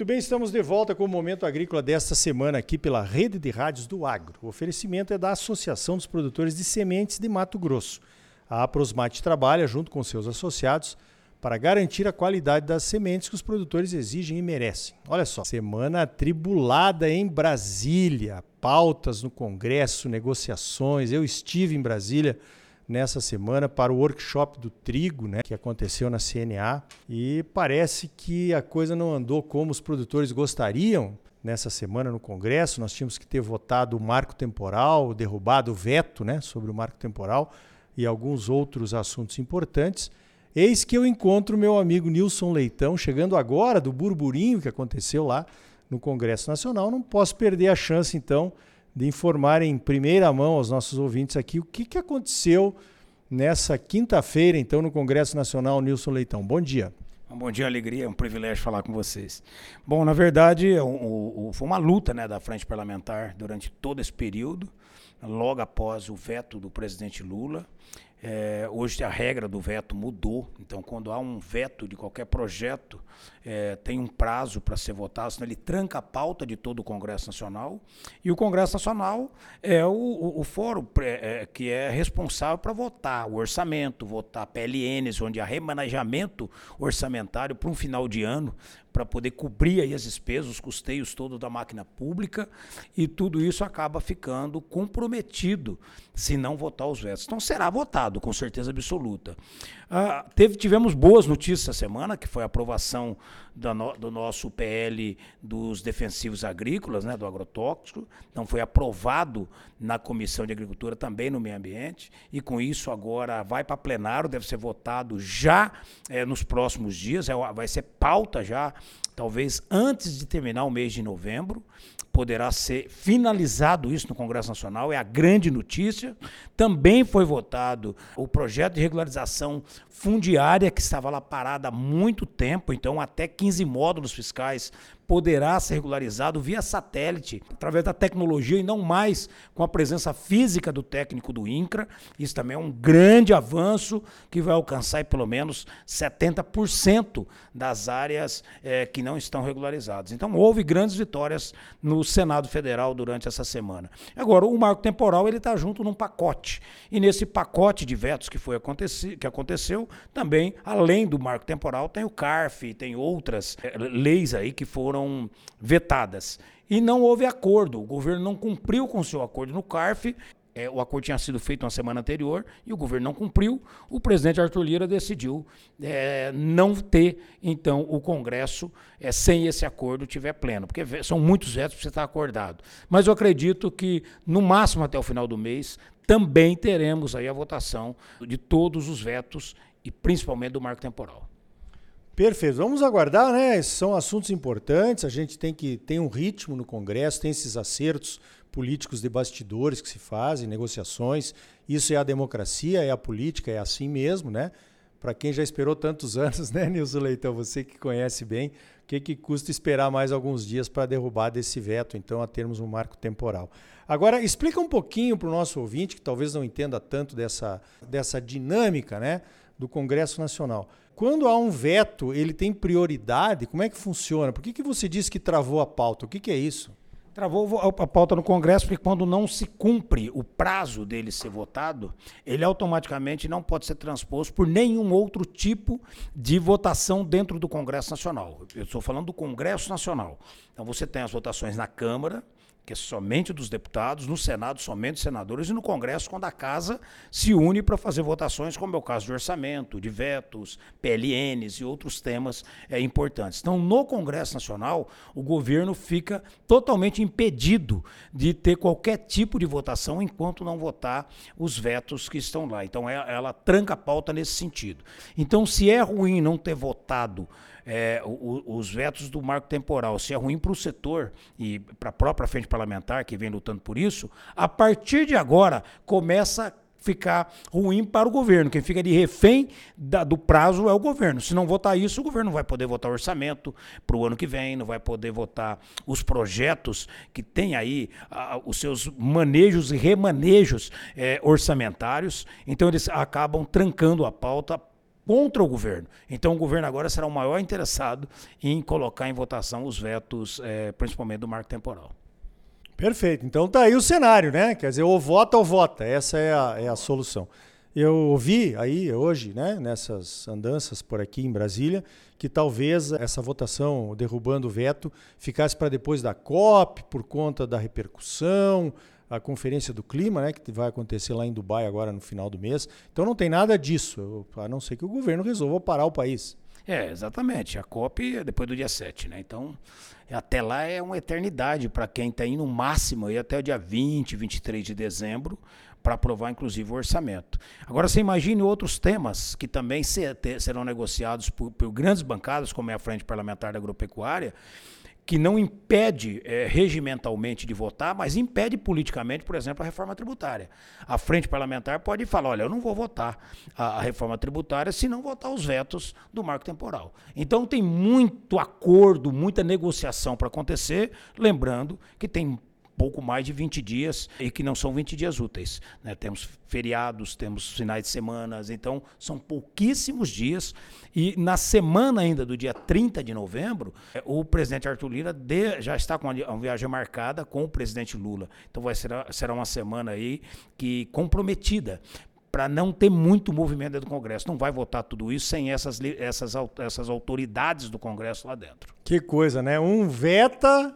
Muito bem, estamos de volta com o Momento Agrícola desta semana aqui pela Rede de Rádios do Agro. O oferecimento é da Associação dos Produtores de Sementes de Mato Grosso. A Aprosmate trabalha junto com seus associados para garantir a qualidade das sementes que os produtores exigem e merecem. Olha só, semana atribulada em Brasília, pautas no Congresso, negociações. Eu estive em Brasília nessa semana para o workshop do trigo, né, que aconteceu na CNA, e parece que a coisa não andou como os produtores gostariam. Nessa semana no Congresso, nós tínhamos que ter votado o marco temporal, derrubado o veto né, sobre o marco temporal e alguns outros assuntos importantes. Eis que eu encontro meu amigo Nilson Leitão, chegando agora do burburinho que aconteceu lá no Congresso Nacional. Não posso perder a chance, então, de informar em primeira mão aos nossos ouvintes aqui o que, que aconteceu nessa quinta-feira, então, no Congresso Nacional. Nilson Leitão, bom dia. Bom dia, alegria, é um privilégio falar com vocês. Bom, na verdade, o, o, foi uma luta né, da frente parlamentar durante todo esse período, logo após o veto do presidente Lula. É, hoje a regra do veto mudou, então quando há um veto de qualquer projeto, é, tem um prazo para ser votado, senão ele tranca a pauta de todo o Congresso Nacional. E o Congresso Nacional é o, o, o fórum é, que é responsável para votar o orçamento, votar PLNs, onde há remanejamento orçamentário para um final de ano, para poder cobrir aí as despesas, os custeios todos da máquina pública, e tudo isso acaba ficando comprometido se não votar os vetos. Então será votado, com certeza absoluta. Ah, teve, tivemos boas notícias essa semana, que foi a aprovação no, do nosso PL dos defensivos agrícolas, né, do agrotóxico. Então foi aprovado na Comissão de Agricultura, também no Meio Ambiente, e com isso agora vai para plenário, deve ser votado já é, nos próximos dias, é, vai ser pauta já, talvez antes de terminar o mês de novembro poderá ser finalizado isso no Congresso Nacional, é a grande notícia. Também foi votado o projeto de regularização fundiária, que estava lá parada há muito tempo, então até 15 módulos fiscais poderá ser regularizado via satélite, através da tecnologia e não mais com a presença física do técnico do INCRA. Isso também é um grande avanço que vai alcançar pelo menos 70% das áreas é, que não estão regularizadas. Então houve grandes vitórias no Senado Federal durante essa semana. Agora, o marco temporal ele está junto num pacote. E nesse pacote de vetos que, foi que aconteceu, também, além do marco temporal, tem o CARF, tem outras é, leis aí que foram foram vetadas. E não houve acordo. O governo não cumpriu com o seu acordo no CARF. É, o acordo tinha sido feito na semana anterior e o governo não cumpriu. O presidente Arthur Lira decidiu é, não ter, então, o Congresso é, sem esse acordo tiver pleno, porque são muitos vetos para você estar acordado. Mas eu acredito que, no máximo até o final do mês, também teremos aí a votação de todos os vetos e principalmente do marco temporal. Perfeito. Vamos aguardar, né? São assuntos importantes. A gente tem que tem um ritmo no Congresso, tem esses acertos políticos de bastidores que se fazem, negociações. Isso é a democracia, é a política, é assim mesmo, né? Para quem já esperou tantos anos, né, Nilson Leitão? Você que conhece bem, o que, que custa esperar mais alguns dias para derrubar desse veto, então, a termos um marco temporal? Agora, explica um pouquinho para o nosso ouvinte, que talvez não entenda tanto dessa, dessa dinâmica né, do Congresso Nacional. Quando há um veto, ele tem prioridade? Como é que funciona? Por que, que você disse que travou a pauta? O que, que é isso? Travou a pauta no Congresso porque quando não se cumpre o prazo dele ser votado, ele automaticamente não pode ser transposto por nenhum outro tipo de votação dentro do Congresso Nacional. Eu estou falando do Congresso Nacional. Então você tem as votações na Câmara, que é somente dos deputados, no Senado somente dos senadores e no Congresso quando a casa se une para fazer votações, como é o caso de orçamento, de vetos, PLNs e outros temas é, importantes. Então, no Congresso Nacional, o governo fica totalmente impedido de ter qualquer tipo de votação enquanto não votar os vetos que estão lá. Então, ela, é, ela tranca a pauta nesse sentido. Então, se é ruim não ter votado é, o, os vetos do marco temporal, se é ruim para o setor e para a própria frente parlamentar que vem lutando por isso, a partir de agora começa a ficar ruim para o governo. Quem fica de refém da, do prazo é o governo. Se não votar isso, o governo não vai poder votar orçamento para o ano que vem, não vai poder votar os projetos que tem aí os seus manejos e remanejos é, orçamentários. Então eles acabam trancando a pauta contra o governo. Então o governo agora será o maior interessado em colocar em votação os vetos, é, principalmente do marco temporal. Perfeito. Então tá aí o cenário, né? Quer dizer, ou vota ou vota. Essa é a, é a solução. Eu ouvi aí hoje, né, nessas andanças por aqui em Brasília, que talvez essa votação derrubando o veto ficasse para depois da COP, por conta da repercussão, a conferência do clima, né, que vai acontecer lá em Dubai agora no final do mês. Então não tem nada disso, a não ser que o governo resolva parar o país. É, exatamente. A COP é depois do dia 7, né? Então, até lá é uma eternidade para quem está indo no máximo aí até o dia 20, 23 de dezembro, para aprovar inclusive o orçamento. Agora você imagine outros temas que também serão negociados por, por grandes bancadas, como é a Frente Parlamentar da Agropecuária, que não impede é, regimentalmente de votar, mas impede politicamente, por exemplo, a reforma tributária. A frente parlamentar pode falar: olha, eu não vou votar a, a reforma tributária se não votar os vetos do marco temporal. Então tem muito acordo, muita negociação para acontecer, lembrando que tem pouco mais de 20 dias e que não são 20 dias úteis. Né? Temos feriados, temos finais de semana, então são pouquíssimos dias. E na semana ainda do dia 30 de novembro, é, o presidente Arthur Lira de, já está com uma viagem marcada com o presidente Lula. Então vai ser, será uma semana aí que comprometida para não ter muito movimento dentro do Congresso. Não vai votar tudo isso sem essas, essas, essas autoridades do Congresso lá dentro. Que coisa, né? Um veta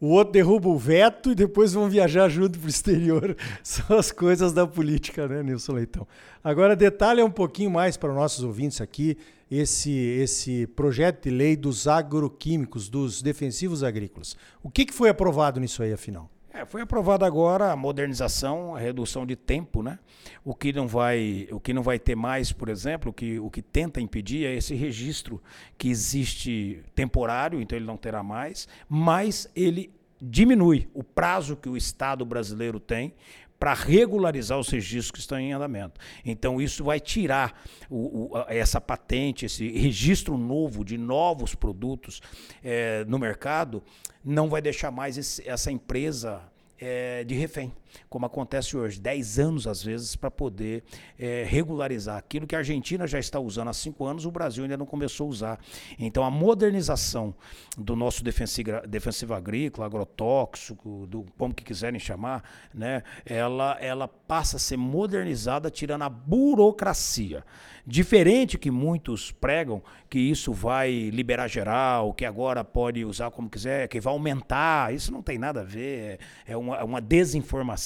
o outro derruba o veto e depois vão viajar junto para o exterior. São as coisas da política, né, Nilson Leitão? Agora, detalhe um pouquinho mais para os nossos ouvintes aqui esse, esse projeto de lei dos agroquímicos, dos defensivos agrícolas. O que, que foi aprovado nisso aí, afinal? É, foi aprovada agora a modernização, a redução de tempo, né? O que não vai, o que não vai ter mais, por exemplo, o que, o que tenta impedir é esse registro que existe temporário, então ele não terá mais, mas ele diminui o prazo que o Estado brasileiro tem para regularizar os registros que estão em andamento. Então, isso vai tirar o, o, essa patente, esse registro novo de novos produtos é, no mercado, não vai deixar mais esse, essa empresa é, de refém, como acontece hoje, 10 anos às vezes, para poder é, regularizar aquilo que a Argentina já está usando há 5 anos, o Brasil ainda não começou a usar. Então a modernização do nosso defensivo, agrícola, agrotóxico, do como que quiserem chamar, né, ela, ela passa a ser modernizada tirando a burocracia. Diferente que muitos pregam que isso vai liberar geral, que agora pode usar como quiser, que vai aumentar, isso não tem nada a ver, é uma, é uma desinformação.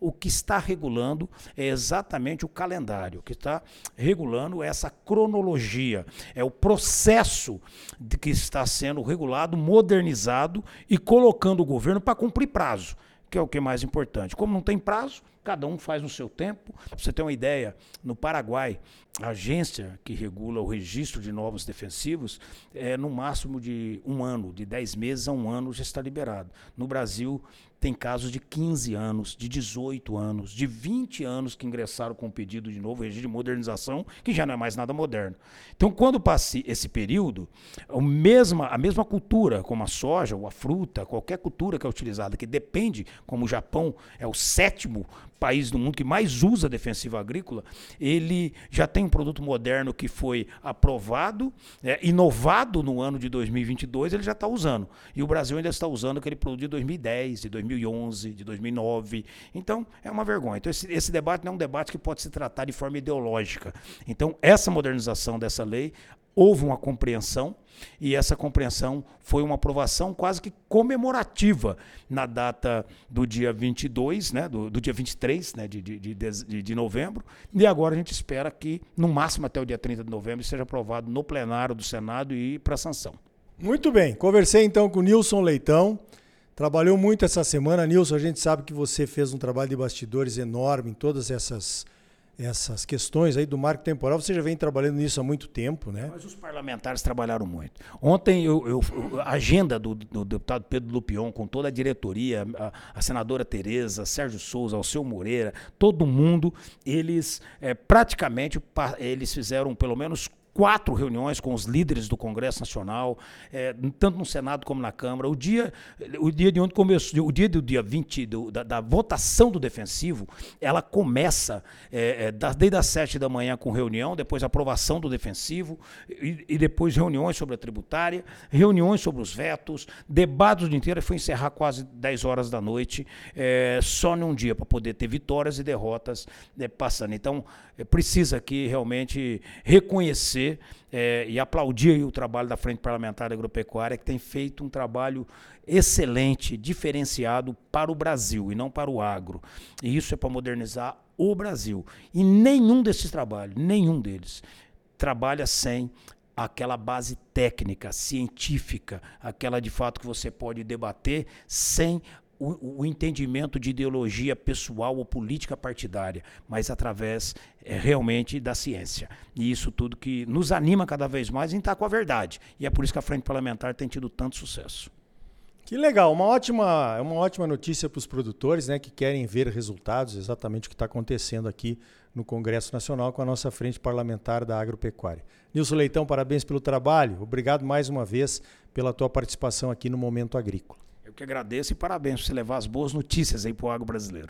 O que está regulando é exatamente o calendário, o que está regulando é essa cronologia, é o processo de que está sendo regulado, modernizado e colocando o governo para cumprir prazo que é o que é mais importante. Como não tem prazo, cada um faz no seu tempo. Pra você ter uma ideia, no Paraguai, a agência que regula o registro de novos defensivos é no máximo de um ano, de 10 meses a um ano já está liberado. No Brasil, tem casos de 15 anos, de 18 anos, de 20 anos que ingressaram com pedido de novo regime de modernização, que já não é mais nada moderno. Então, quando passe esse período, a mesma, a mesma cultura, como a soja ou a fruta, qualquer cultura que é utilizada, que depende, como o Japão é o sétimo país do mundo que mais usa defensivo agrícola, ele já tem um produto moderno que foi aprovado, é, inovado no ano de 2022, ele já está usando. E o Brasil ainda está usando aquele produto de 2010, de 2011, de 2009. Então, é uma vergonha. Então, esse, esse debate não é um debate que pode se tratar de forma ideológica. Então, essa modernização dessa lei houve uma compreensão e essa compreensão foi uma aprovação quase que comemorativa na data do dia 22, né, do, do dia 23 né, de, de, de, de, novembro, e agora a gente espera que, no máximo até o dia 30 de novembro, seja aprovado no plenário do Senado e para sanção. Muito bem, conversei então com o Nilson Leitão, trabalhou muito essa semana. Nilson, a gente sabe que você fez um trabalho de bastidores enorme em todas essas essas questões aí do marco temporal, você já vem trabalhando nisso há muito tempo, né? Mas os parlamentares trabalharam muito. Ontem, eu, eu a agenda do, do, deputado Pedro Lupion, com toda a diretoria, a, a senadora Tereza, Sérgio Souza, Alceu Moreira, todo mundo, eles é, praticamente eles fizeram pelo menos quatro reuniões com os líderes do Congresso Nacional, é, tanto no Senado como na Câmara. O dia, o dia de onde começou, o dia do dia 20, do, da, da, votação do defensivo, ela começa é, é, desde as sete da manhã com reunião, depois aprovação do defensivo, e, e, depois reuniões sobre a tributária, reuniões sobre os vetos, debate o dia inteiro, foi encerrar quase 10 horas da noite, é, só num dia, para poder ter vitórias e derrotas é, passando. Então, é, precisa aqui realmente reconhecer é, e aplaudir o trabalho da Frente Parlamentar Agropecuária, que tem feito um trabalho excelente, diferenciado para o Brasil e não para o agro. E isso é para modernizar o Brasil. E nenhum desses trabalhos, nenhum deles, trabalha sem aquela base técnica, científica, aquela de fato que você pode debater sem o, o, entendimento de ideologia pessoal ou política partidária, mas através é, realmente da ciência. E isso tudo que nos anima cada vez mais em estar com a verdade. E é por isso que a Frente Parlamentar tem tido tanto sucesso. Que legal, uma ótima, uma ótima notícia para os produtores né, que querem ver resultados, exatamente o que está acontecendo aqui no Congresso Nacional com a nossa frente parlamentar da agropecuária. Nilson Leitão, parabéns pelo trabalho. Obrigado mais uma vez pela tua participação aqui no Momento Agrícola que agradeço e parabéns por você levar as boas notícias aí para o agro brasileiro.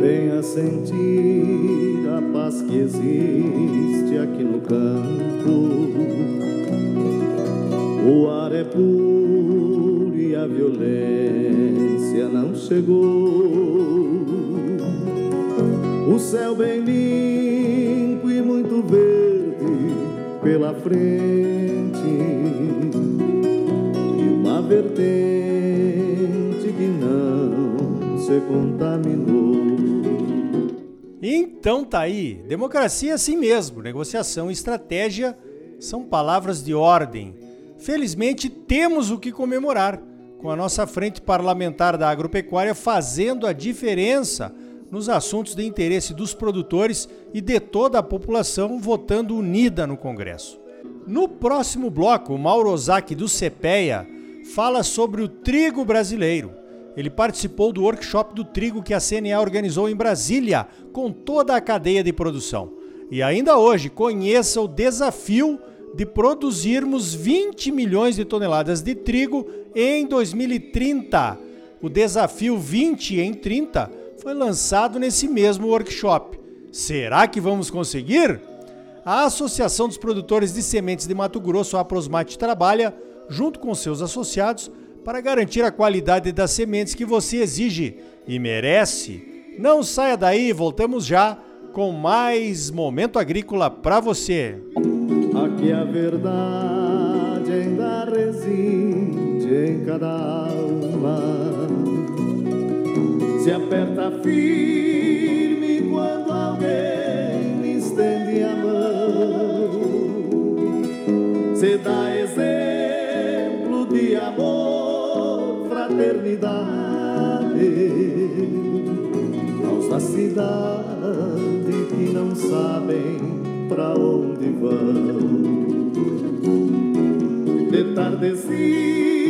Venha sentir a paz que existe aqui no campo. O ar é puro e a violência não chegou. O céu bem limpo e muito verde pela frente e uma vertente que não se contaminou. Então tá aí, democracia é assim mesmo, negociação e estratégia são palavras de ordem. Felizmente temos o que comemorar, com a nossa frente parlamentar da agropecuária fazendo a diferença nos assuntos de interesse dos produtores e de toda a população votando unida no Congresso. No próximo bloco, Mauro Ozaki do CPEA fala sobre o trigo brasileiro. Ele participou do workshop do trigo que a CNA organizou em Brasília, com toda a cadeia de produção. E ainda hoje, conheça o desafio de produzirmos 20 milhões de toneladas de trigo em 2030. O desafio 20 em 30 foi lançado nesse mesmo workshop. Será que vamos conseguir? A Associação dos Produtores de Sementes de Mato Grosso, a Prosmate, trabalha junto com seus associados para garantir a qualidade das sementes que você exige e merece. Não saia daí, voltamos já com mais momento agrícola para você. Aqui a verdade ainda reside em cada alma se aperta firme quando alguém lhe estende a mão. Se dá exemplo de amor, fraternidade aos da cidade que não sabem pra onde vão. De tardezinha